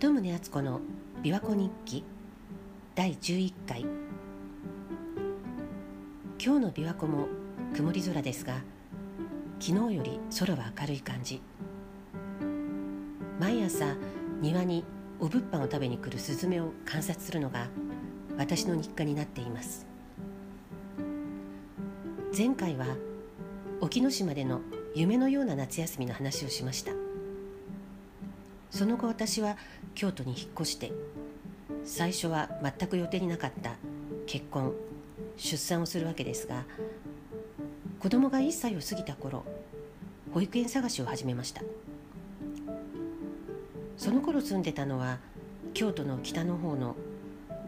鳩宗敦子の琵琶湖日記。第11回。今日の琵琶湖も曇り空ですが昨日より空は明るい感じ。毎朝庭にお物販を食べに来るスズメを観察するのが私の日課になっています。前回は沖ノ島での夢のような夏休みの話をしました。その後私は京都に引っ越して最初は全く予定になかった結婚出産をするわけですが子供が1歳を過ぎた頃保育園探しを始めました。その頃住んでたのは京都の北の方の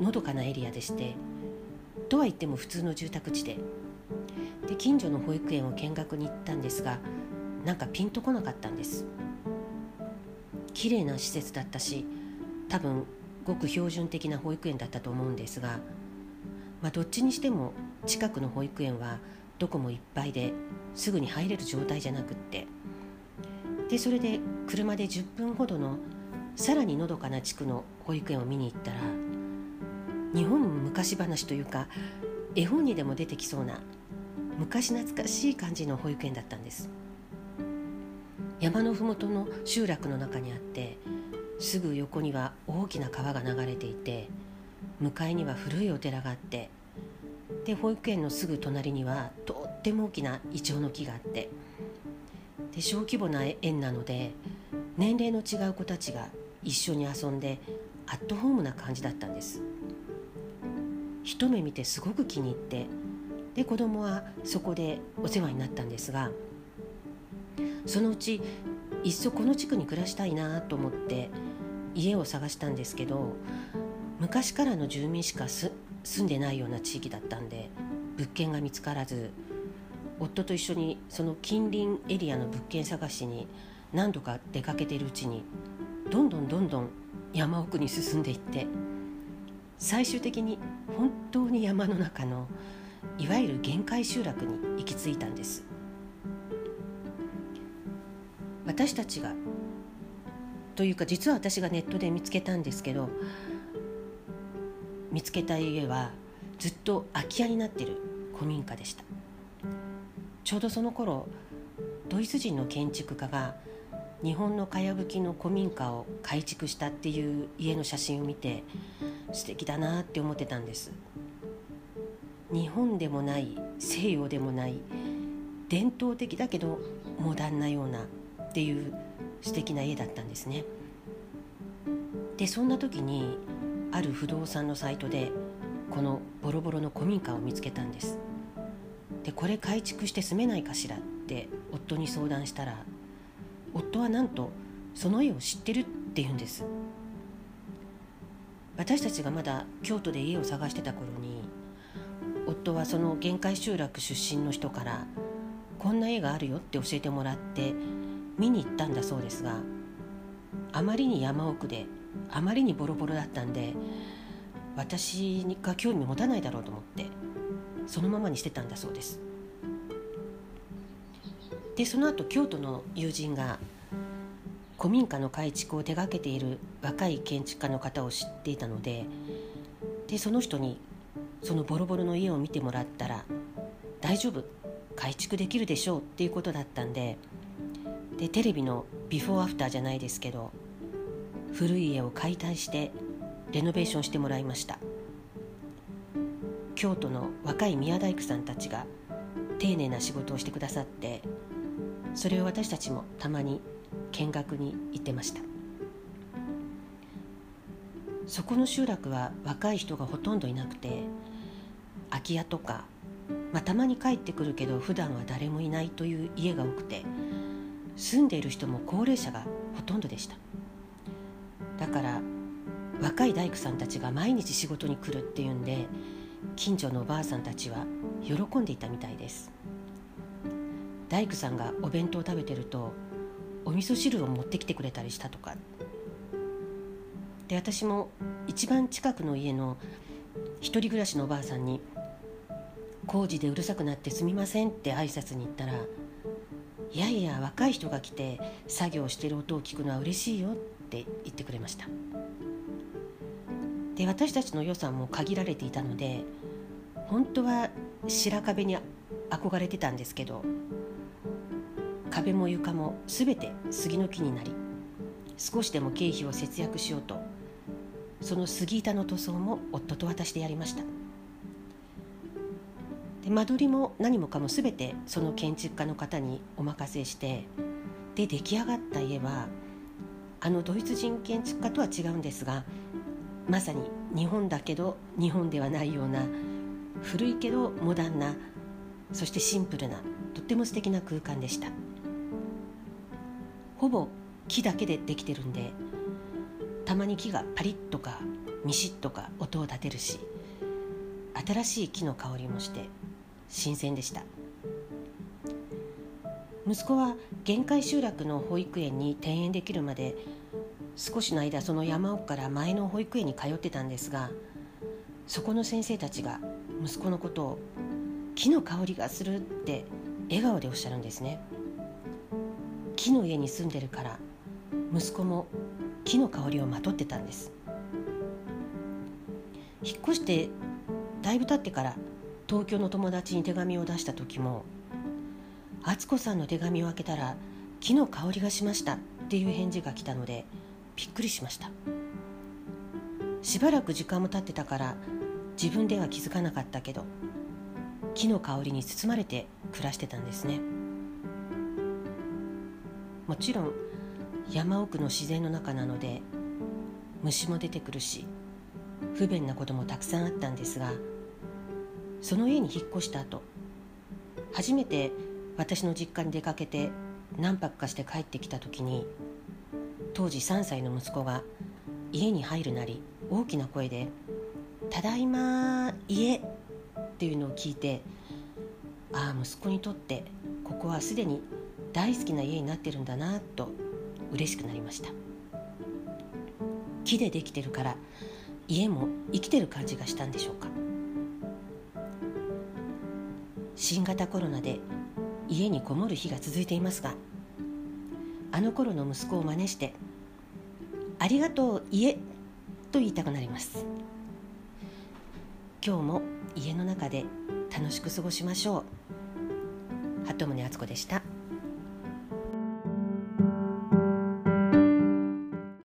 のどかなエリアでしてとは言っても普通の住宅地でで近所の保育園を見学に行ったんですがなんかピンとこなかったんです。綺麗な施設だったし多分ごく標準的な保育園だったと思うんですが、まあ、どっちにしても近くの保育園はどこもいっぱいですぐに入れる状態じゃなくってでそれで車で10分ほどのさらにのどかな地区の保育園を見に行ったら日本昔話というか絵本にでも出てきそうな昔懐かしい感じの保育園だったんです。山の麓の集落の中にあってすぐ横には大きな川が流れていて向かいには古いお寺があってで保育園のすぐ隣にはとっても大きなイチョウの木があってで小規模な園なので年齢の違う子たちが一緒に遊んでアットホームな感じだったんです。一目見てすごく気に入ってで子供はそこでお世話になったんですがそのうちいっそこの地区に暮らしたいなと思って家を探したんですけど昔からの住民しか住んでないような地域だったんで物件が見つからず夫と一緒にその近隣エリアの物件探しに何度か出かけているうちにどんどんどんどん山奥に進んでいって最終的に本当に山の中のいわゆる限界集落に行き着いたんです。私たちがというか実は私がネットで見つけたんですけど見つけた家はずっと空き家になってる古民家でした。ちょうどその頃ドイツ人の建築家が日本のかやぶきの古民家を改築したっていう家の写真を見て素敵だなって思ってたんです。日本でもない西洋でもない伝統的だけどモダンなようなっていう素敵な家だったんですね。でそんな時にある不動産のサイトでこのボロボロの古民家を見つけたんです。でこれ改築して住めないかしらって夫に相談したら夫はなんとその家を知ってるって言うんです。私たちがまだ京都で家を探してた頃に夫はその限界集落出身の人からこんな家があるよって教えてもらって見に行ったんだそうですがあまりに山奥であまりにボロボロだったんで私が興味持たないだろうと思ってそのままにしてたんだそうです。でその後京都の友人が古民家の改築を手がけている若い建築家の方を知っていたのででその人にそのボロボロの家を見てもらったら大丈夫改築できるでしょうっていうことだったんででテレビのビフォーアフターじゃないですけど古い家を解体してレノベーションしてもらいました。京都の若い宮大工さんたちが丁寧な仕事をしてくださってそれを私たちもたまに見学に行ってました。そこの集落は若い人がほとんどいなくて空き家とか、まあ、たまに帰ってくるけど普段は誰もいないという家が多くて住んでいる人も高齢者がほとんどでした。だから若い大工さんたちが毎日仕事に来るっていうんで近所のおばあさんたちは喜んでいたみたいです。大工さんがお弁当を食べてるとお味噌汁を持ってきてくれたりしたとか。で私も一番近くの家の一人暮らしのおばあさんに「工事でうるさくなってすみません」って挨拶に行ったらいやいや若い人が来て作業してる音を聞くのは嬉しいよって言ってくれました。で私たちの予算も限られていたので本当は白壁に憧れてたんですけど壁も床も全て杉の木になり少しでも経費を節約しようとその杉板の塗装も夫と私でやりました。で間取りも何もかも全てその建築家の方にお任せしてで出来上がった家はあのドイツ人建築家とは違うんですがまさに日本だけど日本ではないような古いけどモダンなそしてシンプルなとっても素敵な空間でした。ほぼ木だけでできてるんでたまに木がパリッとかミシッとか音を立てるし新しい木の香りもして新鮮でした。息子は限界集落の保育園に転園できるまで少しの間その山奥から前の保育園に通ってたんですがそこの先生たちが息子のことを木の香りがするって笑顔でおっしゃるんですね。木の家に住んでるから息子も木の香りをまとってたんです。引っ越してだいぶ経ってから東京の友達に手紙を出した時も敦子さんの手紙を開けたら木の香りがしましたっていう返事が来たのでびっくりしました。しばらく時間も経ってたから自分では気づかなかったけど木の香りに包まれて暮らしてたんですね。もちろん山奥の自然の中なので虫も出てくるし不便なこともたくさんあったんですがその家に引っ越した後初めて私の実家に出かけて何泊かして帰ってきた時に当時3歳の息子が家に入るなり大きな声で「ただいま家」っていうのを聞いてああ息子にとってここはすでに大好きな家になってるんだなと嬉しくなりました。木でできてるから家も生きてる感じがしたんでしょうか。新型コロナで家にこもる日が続いていますがあの頃の息子を真似して「ありがとう家」と言いたくなります。今日も家の中で楽しく過ごしましょう。鳩宗敦子でした。